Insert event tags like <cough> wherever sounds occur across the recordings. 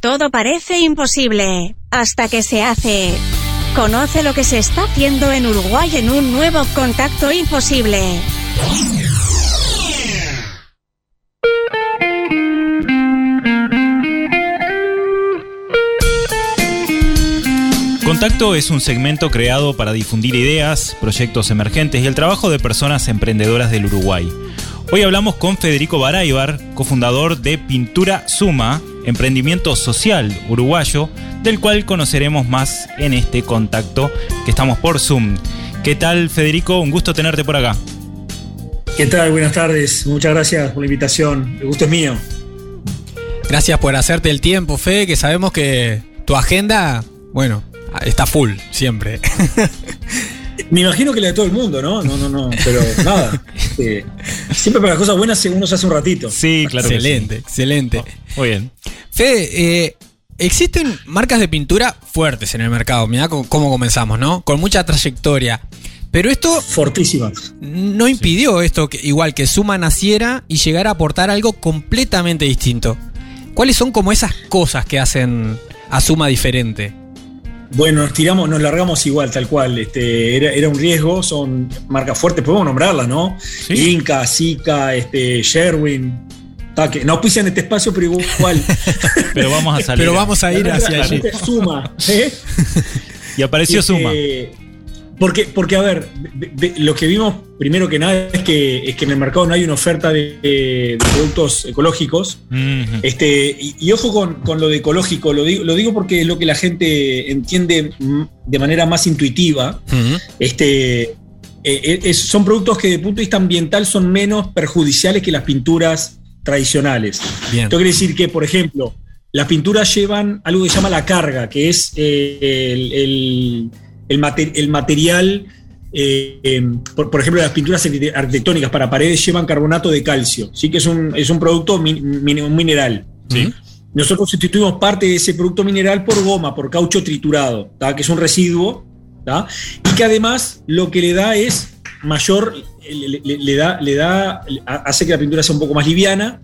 Todo parece imposible hasta que se hace. Conoce lo que se está haciendo en Uruguay en un nuevo contacto imposible. Contacto es un segmento creado para difundir ideas, proyectos emergentes y el trabajo de personas emprendedoras del Uruguay. Hoy hablamos con Federico Baraybar, cofundador de Pintura Suma, emprendimiento social uruguayo, del cual conoceremos más en este contacto que estamos por Zoom. ¿Qué tal Federico? Un gusto tenerte por acá. ¿Qué tal? Buenas tardes. Muchas gracias por la invitación. El gusto es mío. Gracias por hacerte el tiempo, Fe, que sabemos que tu agenda, bueno, está full siempre. <laughs> Me imagino que la de todo el mundo, ¿no? No, no, no, pero nada. <laughs> Este, siempre para las cosas buenas uno se hace un ratito. Sí, claro. Excelente, excelente. Muy bien. Fede, eh, existen marcas de pintura fuertes en el mercado. Mirá cómo comenzamos, ¿no? Con mucha trayectoria. Pero esto. Fortísimas. No impidió esto, que, igual que Suma naciera y llegara a aportar algo completamente distinto. ¿Cuáles son como esas cosas que hacen a Suma diferente? Bueno, nos tiramos, nos largamos igual, tal cual. Este, era, un riesgo, son marcas fuertes, podemos nombrarlas, ¿no? Inca, Zika, este, Sherwin. Que no pisan este espacio, pero igual. <laughs> pero vamos a salir. Pero vamos a ir hacia allí. Suma. ¿eh? Y apareció este, Suma. Porque, porque, a ver, lo que vimos primero que nada es que, es que en el mercado no hay una oferta de, productos ecológicos. este, y, ojo con, lo de ecológico, lo digo, lo digo porque es lo que la gente entiende de manera más intuitiva. este, eh, son productos que desde el punto de vista ambiental son menos perjudiciales que las pinturas tradicionales. Esto quiere decir que, por ejemplo, las pinturas llevan algo que se llama la carga, que es eh, el el, material, eh, em, por, ejemplo, las pinturas arquitectónicas para paredes llevan carbonato de calcio, ¿sí? que es un, es un producto mineral. Nosotros sustituimos parte de ese producto mineral por goma, por caucho triturado, que es un residuo, y que además lo que le da es mayor, le, da, le da, hace que la pintura sea un poco más liviana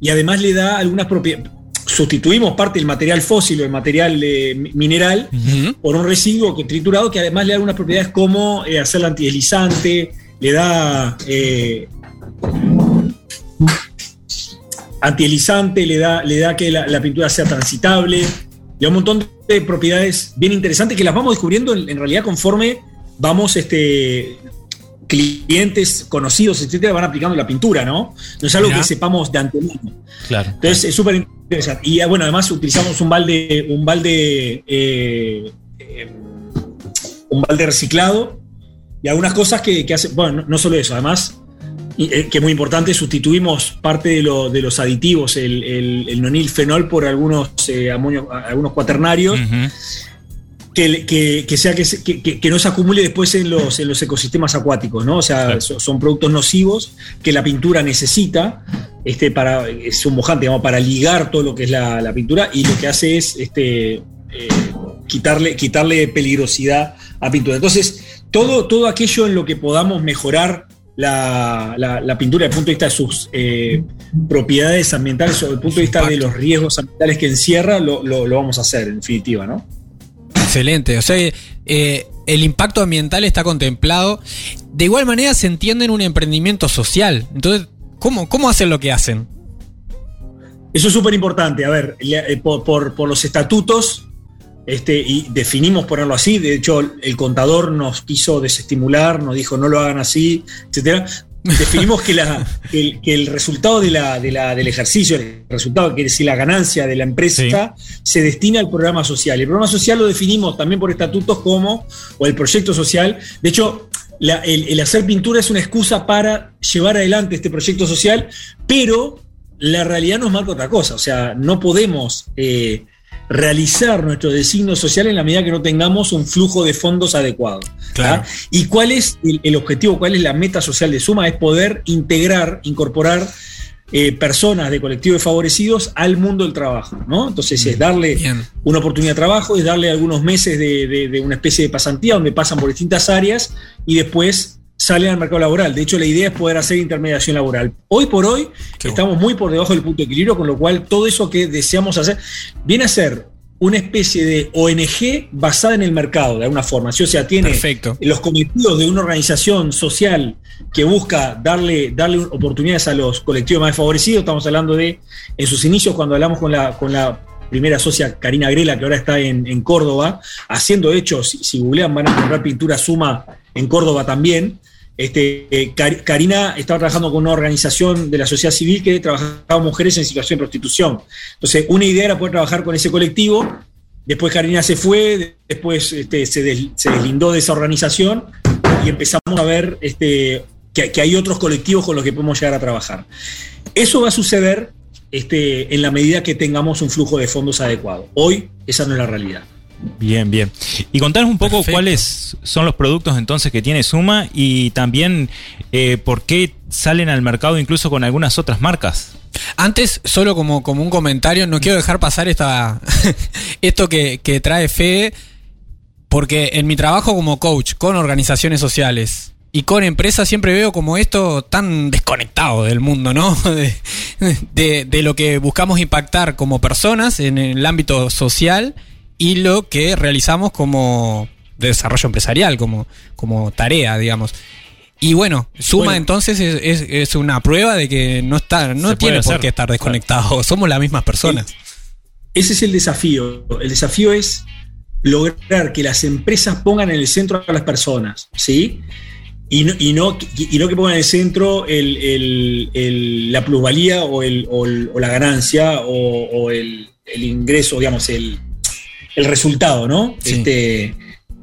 y además le da algunas propiedades sustituimos parte del material fósil o el material eh, mineral por un residuo que, triturado que además le da algunas propiedades como eh, hacerla antideslizante, le da eh, le da, le da que la, pintura sea transitable, le da un montón de propiedades bien interesantes que las vamos descubriendo en, en realidad conforme vamos este, clientes conocidos, etcétera, van aplicando la pintura, ¿no? No es algo que sepamos de antemano. Claro. Entonces es súper interesante. Y bueno, además utilizamos un balde, un balde, eh, eh, un balde reciclado y algunas cosas que, hacen, bueno, no, solo eso, además, eh, que es muy importante, sustituimos parte de, los aditivos, el, el, nonil fenol, por algunos, algunos cuaternarios que, sea que, no se acumule después en los, en los ecosistemas acuáticos, ¿no? O sea, son, productos nocivos que la pintura necesita, este, para, es un mojante, digamos, para ligar todo lo que es la, pintura, y lo que hace es este, eh, quitarle, quitarle peligrosidad a pintura. Entonces, todo, todo aquello en lo que podamos mejorar la, pintura desde el punto de vista de sus eh, propiedades ambientales o desde el punto de vista de los riesgos ambientales que encierra, lo, lo, vamos a hacer, en definitiva, ¿no? Excelente. O sea, eh, el impacto ambiental está contemplado. De igual manera se entiende en un emprendimiento social. Entonces, ¿cómo, cómo hacen lo que hacen? Eso es súper importante. A ver, eh, por, los estatutos, este, y definimos ponerlo así. De hecho, el contador nos quiso desestimular, nos dijo no lo hagan así, etcétera definimos que, la, el, resultado de la, del ejercicio, el resultado, quiere decir la ganancia de la empresa, se destina al programa social. El programa social lo definimos también por estatutos como, o el proyecto social. De hecho, el, hacer pintura es una excusa para llevar adelante este proyecto social, pero la realidad nos marca otra cosa. O sea, no podemos eh, realizar nuestro designo social en la medida que no tengamos un flujo de fondos adecuado. ¿Y cuál es el, objetivo, cuál es la meta social de Suma? Es poder integrar, incorporar eh, personas de colectivos favorecidos al mundo del trabajo. ¿no? Entonces es darle una oportunidad de trabajo, es darle algunos meses de, una especie de pasantía donde pasan por distintas áreas y después salen al mercado laboral. De hecho, la idea es poder hacer intermediación laboral. Hoy por hoy estamos muy por debajo del punto de equilibrio, con lo cual todo eso que deseamos hacer viene a ser una especie de ONG basada en el mercado, de alguna forma. O sea, tiene los cometidos de una organización social que busca darle, darle oportunidades a los colectivos más desfavorecidos. Estamos hablando de, en sus inicios, cuando hablamos con la, con la primera socia Karina Grela, que ahora está en, Córdoba, haciendo hechos, si, si googlean van a encontrar pintura suma en Córdoba también. Este, Karina estaba trabajando con una organización de la sociedad civil que trabajaba mujeres en situación de prostitución. Entonces, una idea era poder trabajar con ese colectivo. Después Karina se fue, después este, se, deslindó de esa organización y empezamos a ver este, que, hay otros colectivos con los que podemos llegar a trabajar. Eso va a suceder este, en la medida que tengamos un flujo de fondos adecuado. Hoy esa no es la realidad. Bien, bien. Y contanos un poco cuáles son los productos entonces que tiene Suma y también eh, por qué salen al mercado incluso con algunas otras marcas. Antes, solo como, como un comentario, no quiero dejar pasar esta, <laughs> esto que, que trae Fede, porque en mi trabajo como coach con organizaciones sociales y con empresas siempre veo como esto tan desconectado del mundo, ¿no? <laughs> De, de, lo que buscamos impactar como personas en el ámbito social y lo que realizamos como desarrollo empresarial, como, como tarea, digamos. Y bueno, Suma entonces es, una prueba de que no está, no tiene por qué estar desconectado, <laughs> somos las mismas personas. Ese es el desafío. El desafío es lograr que las empresas pongan en el centro a las personas, ¿sí? Y no, y no, y no que pongan en el centro la plusvalía o, el, o, la ganancia o, el, el, ingreso, digamos, el, el resultado, ¿no? Este,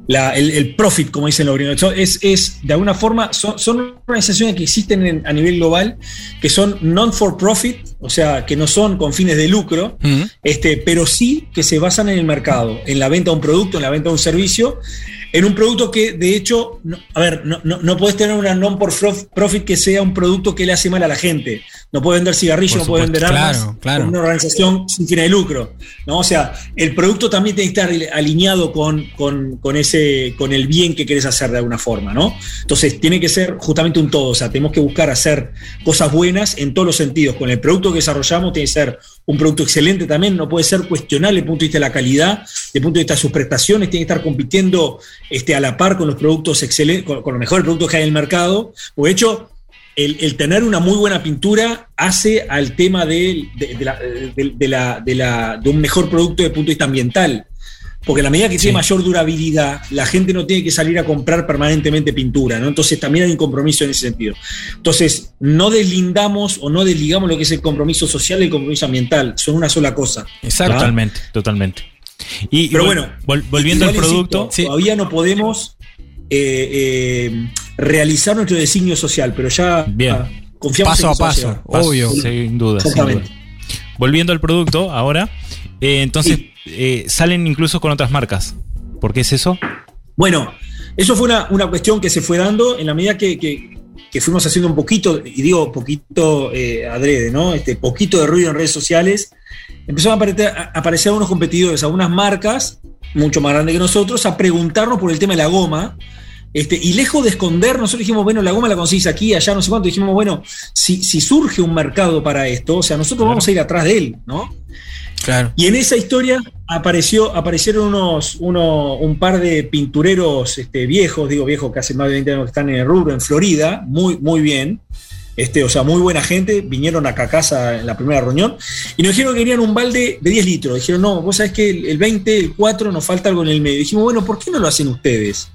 el, profit, como dicen los gringos. Es, es, de alguna forma, son, organizaciones que existen a nivel global, que son non-for-profit, o sea, que no son con fines de lucro, este, pero sí que se basan en el mercado, en la venta de un producto, en la venta de un servicio, en un producto que, de hecho, a ver, no, no, puedes tener una non-for-profit que sea un producto que le hace mal a la gente no puede vender cigarrillos, no puede vender armas, claro, una organización sin fin de lucro. ¿no? O sea, el producto también tiene que estar alineado con, con, ese, con el bien que querés hacer de alguna forma. ¿no? Entonces, tiene que ser justamente un todo. O sea, tenemos que buscar hacer cosas buenas en todos los sentidos. Con el producto que desarrollamos tiene que ser un producto excelente también, no puede ser cuestionable desde el punto de vista de la calidad, desde el punto de vista de sus prestaciones, tiene que estar compitiendo este, a la par con los productos excelentes, con, los mejores productos que hay en el mercado. O de hecho, el, tener una muy buena pintura hace al tema de, de, un mejor producto desde el punto de vista ambiental. Porque a la medida que tiene mayor durabilidad, la gente no tiene que salir a comprar permanentemente pintura, ¿no? Entonces también hay un compromiso en ese sentido. Entonces, no deslindamos o no desligamos lo que es el compromiso social y el compromiso ambiental, son una sola cosa. Exacto. Totalmente, totalmente. Y, Pero bueno, volviendo al producto. Todavía no podemos eh, eh, realizar nuestro designio social, pero ya confiamos paso a paso, obvio. Sin duda, Volviendo al producto ahora, eh, entonces salen incluso con otras marcas. ¿Por qué es eso? Bueno, eso fue una, cuestión que se fue dando en la medida que, fuimos haciendo un poquito, y digo poquito adrede, ¿no? Este poquito de ruido en redes sociales. Empezaron a aparecer, a aparecer algunos competidores, algunas marcas mucho más grandes que nosotros, a preguntarnos por el tema de la goma este, y lejos de esconder, nosotros dijimos, bueno, la goma la conseguís aquí, allá, no sé cuánto. Dijimos, bueno, si, si surge un mercado para esto, o sea, nosotros vamos a ir atrás de él, ¿no? Claro. Y en esa historia apareció, aparecieron unos, uno, un par de pintureros este, viejos, digo viejos que hace más de 20 años que están en el rubro, en Florida, muy, muy bien. Este, o sea, muy buena gente, vinieron acá a casa en la primera reunión y nos dijeron que querían un balde de 10 litros. Dijeron, no, vos sabés que el 20, el 4 nos falta algo en el medio. Dijimos, bueno, ¿por qué no lo hacen ustedes?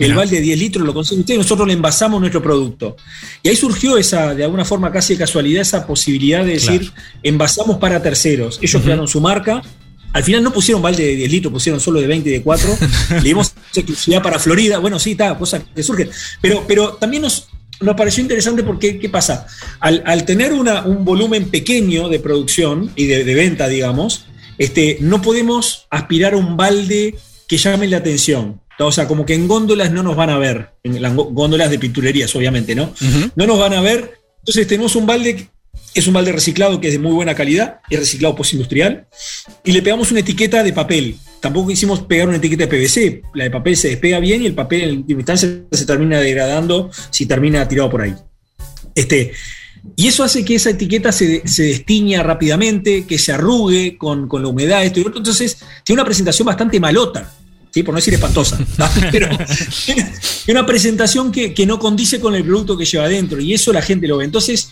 El balde de 10 litros lo consiguen ustedes y nosotros le envasamos nuestro producto. Y ahí surgió esa, de alguna forma casi de casualidad, esa posibilidad de decir, envasamos para terceros. Ellos crearon su marca. Al final no pusieron balde de 10 litros, pusieron solo de 20 y de 4. <laughs> le dimos exclusividad para Florida. Bueno, sí, está, cosa que surge. Pero, pero también nos, nos pareció interesante porque, ¿qué pasa? Al, tener un volumen pequeño de producción y de, de, venta, digamos, este, no podemos aspirar a un balde que llame la atención. O sea, como que en góndolas no nos van a ver, en las góndolas de pinturerías, obviamente, ¿no? No nos van a ver. Entonces tenemos un balde es un balde reciclado que es de muy buena calidad, es reciclado postindustrial, y le pegamos una etiqueta de papel. Tampoco quisimos pegar una etiqueta de PVC, la de papel se despega bien y el papel en última instancia se termina degradando si termina tirado por ahí. Este, y eso hace que esa etiqueta se, se destiña rápidamente, que se arrugue con, con, la humedad, esto y otro. Entonces, tiene una presentación bastante malota, ¿sí? por no decir espantosa. <laughs> Pero tiene <laughs> una presentación que, que, no condice con el producto que lleva adentro. Y eso la gente lo ve. Entonces,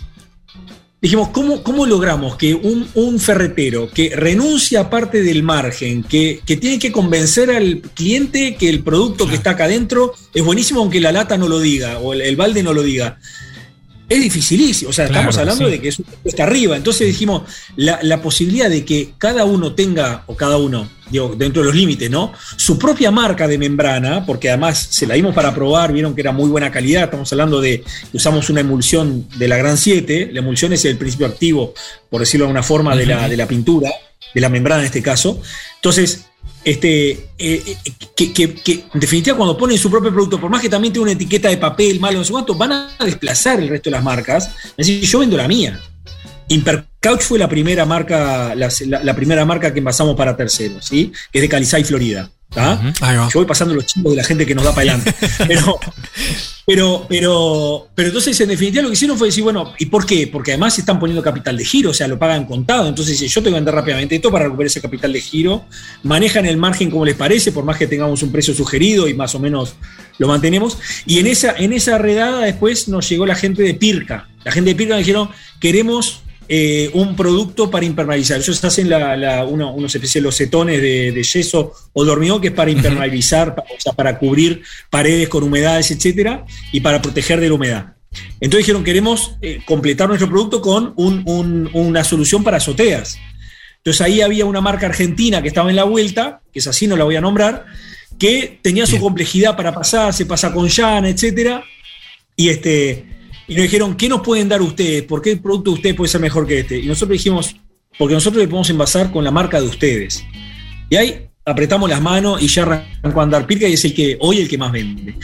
dijimos, ¿cómo, cómo logramos que un, un, ferretero que renuncia a parte del margen, que, que, tiene que convencer al cliente que el producto que está acá adentro es buenísimo, aunque la lata no lo diga o el, el balde no lo diga? Es dificilísimo. O sea, claro, estamos hablando sí. de que es está arriba. Entonces dijimos, la, la, posibilidad de que cada uno tenga, o cada uno, digo, dentro de los límites, ¿no? Su propia marca de membrana, porque además se la dimos para probar, vieron que era muy buena calidad. Estamos hablando de que usamos una emulsión de la Gran 7. La emulsión es el principio activo, por decirlo de alguna forma, de la, de la pintura, de la membrana en este caso. Entonces, este, eh, que, que, que, en definitiva cuando ponen su propio producto, por más que también tenga una etiqueta de papel, malo, no sé cuánto, van a desplazar el resto de las marcas. Es decir, yo vendo la mía. Impercouch fue la primera marca, la primera marca que envasamos para terceros, ¿sí? que es de Calizay, Florida. Uh -huh. Yo voy pasando los chicos de la gente que nos da para adelante. <laughs> Pero, pero, pero, pero entonces, en definitiva, lo que hicieron fue decir, bueno, ¿y por qué? Porque además se están poniendo capital de giro, o sea, lo pagan contado. Entonces, yo tengo que vender rápidamente esto para recuperar ese capital de giro. Manejan el margen como les parece, por más que tengamos un precio sugerido y más o menos lo mantenemos. Y en esa, en esa redada después nos llegó la gente de Pirca. La gente de Pirca nos dijeron, queremos eh, un producto para impermeabilizar. Ellos hacen la, la, uno, unos especies los cetones de, de, yeso o de hormigón, que es para impermeabilizar, para, o sea, para cubrir paredes con humedades, etcétera, y para proteger de la humedad. Entonces dijeron, queremos eh, completar nuestro producto con un, un, una solución para azoteas. Entonces ahí había una marca argentina que estaba en la vuelta, que es así, no la voy a nombrar, que tenía su complejidad para pasar, se pasa con llana, etcétera, y este y nos dijeron, ¿qué nos pueden dar ustedes? ¿Por qué el producto de ustedes puede ser mejor que este? Y nosotros dijimos, porque nosotros le podemos envasar con la marca de ustedes. Y ahí apretamos las manos y ya arrancó a andar Pirca y es el que hoy el que más vende.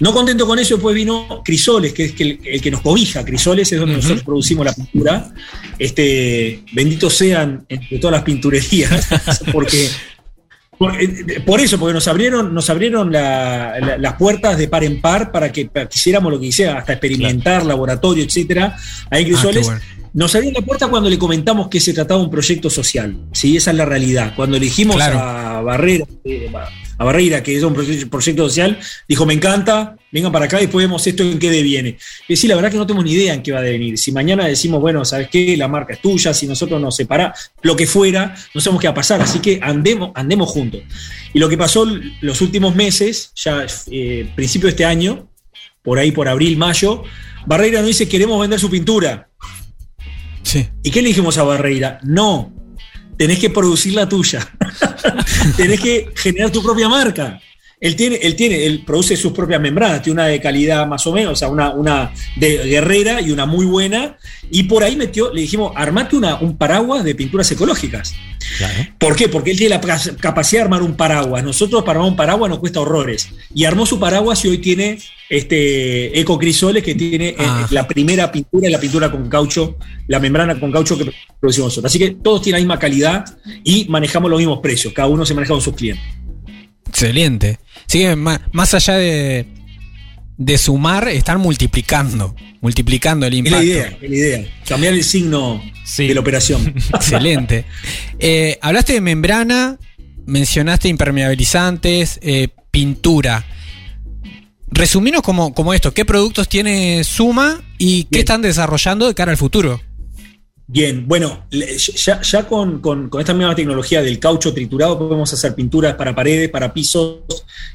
No contento con eso, después vino Crisoles, que es el, el que nos cobija. Crisoles es donde uh -huh. nosotros producimos la pintura. Este, benditos sean entre todas las pinturerías, <laughs> porque por, eh, por, eso, porque nos abrieron, nos abrieron la, la, las puertas de par en par para que, para que hiciéramos lo que hiciera, hasta experimentar, laboratorio, etcétera. Ahí Crisoles. Ah, bueno. Nos abrieron la puerta cuando le comentamos que se trataba de un proyecto social. ¿sí? Esa es la realidad. Cuando elegimos claro. a Barrera, a Barreira, que es un proyecto social, dijo, me encanta, vengan para acá y después vemos esto en qué deviene. Y decir, la verdad que no tenemos ni idea en qué va a devenir. Si mañana decimos, bueno, ¿sabes qué? La marca es tuya, si nosotros nos separamos, lo que fuera, no sabemos qué va a pasar, así que andemos, andemos juntos. Y lo que pasó los últimos meses, ya eh, principio de este año, por ahí por abril, mayo, Barreira nos dice, queremos vender su pintura. ¿Y qué le dijimos a Barreira? No, tenés que producir la tuya. <laughs> tenés que generar tu propia marca. Él tiene, él tiene, él produce sus propias membranas, tiene una de calidad más o menos, o sea, una, una de guerrera y una muy buena. Y por ahí metió, le dijimos, armate una, un paraguas de pinturas ecológicas. Claro. ¿Por qué? Porque él tiene la capacidad de armar un paraguas. Nosotros para armar un paraguas nos cuesta horrores. Y armó su paraguas y hoy tiene este ecocrisoles que tiene eh, ah. la primera pintura, la pintura con caucho, la membrana con caucho que producimos nosotros. Así que todos tienen la misma calidad y manejamos los mismos precios. Cada uno se maneja con sus clientes. Excelente. Sigue más, más allá de, de sumar, están multiplicando. Multiplicando el impacto. Es la idea, es la idea. Cambiar el signo sí. de la operación. <laughs> Excelente. Eh, hablaste de membrana, mencionaste impermeabilizantes, eh, pintura. Resuminos como, como esto, ¿qué productos tiene Suma y qué están desarrollando de cara al futuro? Bien, bueno, ya, ya con, con, con, esta misma tecnología del caucho triturado podemos hacer pinturas para paredes, para pisos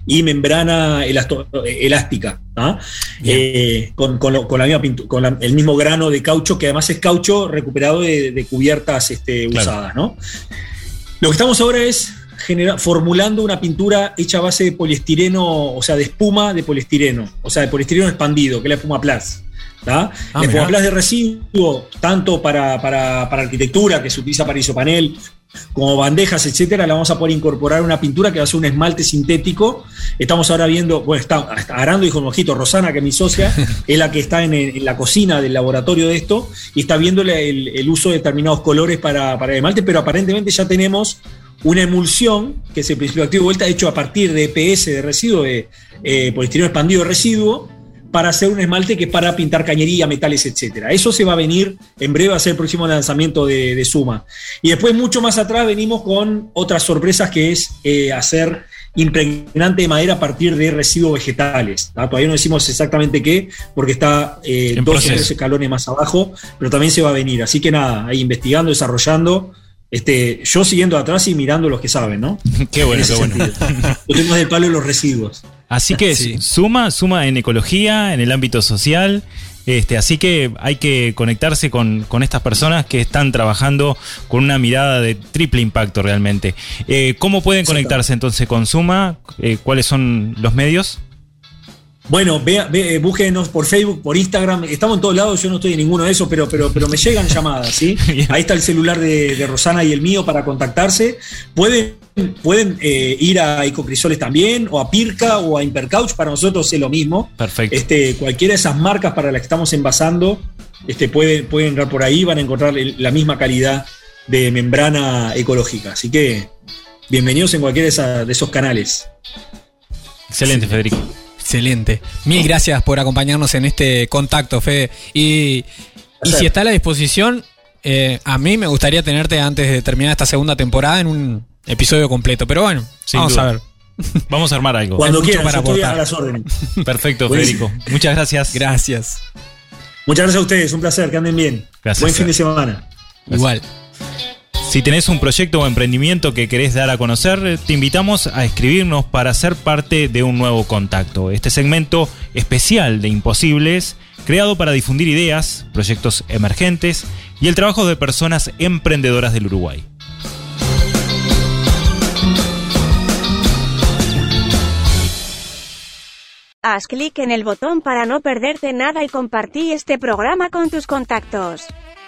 y membrana elasto, elástica, ¿ah? eh, con, con, con, la misma pintura, con la, el mismo grano de caucho, que además es caucho recuperado de, de cubiertas este, claro. usadas. ¿no? Lo que estamos ahora es genera, formulando una pintura hecha a base de poliestireno, o sea, de espuma de poliestireno, o sea, de poliestireno expandido, que es la espuma Plus. Ah, el Foamplast de residuo, tanto para, para, para, arquitectura, que se utiliza para isopanel, como bandejas, etcétera, la vamos a poder incorporar una pintura que va a ser un esmalte sintético. Estamos ahora viendo, bueno, está Arando y Mojito, Rosana, que es mi socia, <laughs> es la que está en, la cocina del laboratorio de esto y está viendo el, uso de determinados colores para, para el esmalte, pero aparentemente ya tenemos una emulsión, que es el principio activo de vuelta, hecho a partir de EPS, de residuo, de eh, expandido de residuo, para hacer un esmalte que es para pintar cañería, metales, etc. Eso se va a venir en breve, a ser el próximo lanzamiento de, Suma. Y después, mucho más atrás, venimos con otras sorpresas que es eh, hacer impregnante de madera a partir de residuos vegetales. Todavía no decimos exactamente qué, porque está eh, dos o tres escalones más abajo, pero también se va a venir. Así que nada, ahí investigando, desarrollando este, yo siguiendo atrás y mirando los que saben, ¿no? <laughs> qué bueno, qué bueno. Yo tengo del palo de los residuos. Así que suma, suma en ecología, en el ámbito social. Este, así que hay que conectarse con, estas personas que están trabajando con una mirada de triple impacto realmente. Eh, ¿Cómo pueden conectarse entonces con Suma? Eh, ¿Cuáles son los medios? Bueno, ve, ve, búsquenos por Facebook, por Instagram. Estamos en todos lados, yo no estoy en ninguno de esos, pero, pero, pero me llegan llamadas, ¿sí? <laughs> Ahí está el celular de, Rosana y el mío para contactarse. Pueden, pueden eh, ir a Ecocrisoles también, o a Pirca, o a Impercouch, para nosotros es lo mismo. Perfecto. Este, cualquiera de esas marcas para las que estamos envasando, este, pueden, pueden entrar por ahí, van a encontrar la misma calidad de membrana ecológica. Así que bienvenidos en cualquiera de esos canales. Excelente, Federico. Excelente. Mil gracias por acompañarnos en este contacto, Fede. Y, si está a la disposición, eh, a mí me gustaría tenerte antes de terminar esta segunda temporada en un episodio completo. Pero bueno, vamos a ver. Vamos a armar algo. Cuando quieras, para a las órdenes. Perfecto, Federico. Muchas gracias. Gracias. Muchas gracias a ustedes, un placer, que anden bien. Gracias. Buen fin de semana. Igual. Si tenés un proyecto o emprendimiento que querés dar a conocer, te invitamos a escribirnos para ser parte de un nuevo contacto. Este segmento especial de Imposibles, creado para difundir ideas, proyectos emergentes y el trabajo de personas emprendedoras del Uruguay. Haz clic en el botón para no perderte nada y compartí este programa con tus contactos.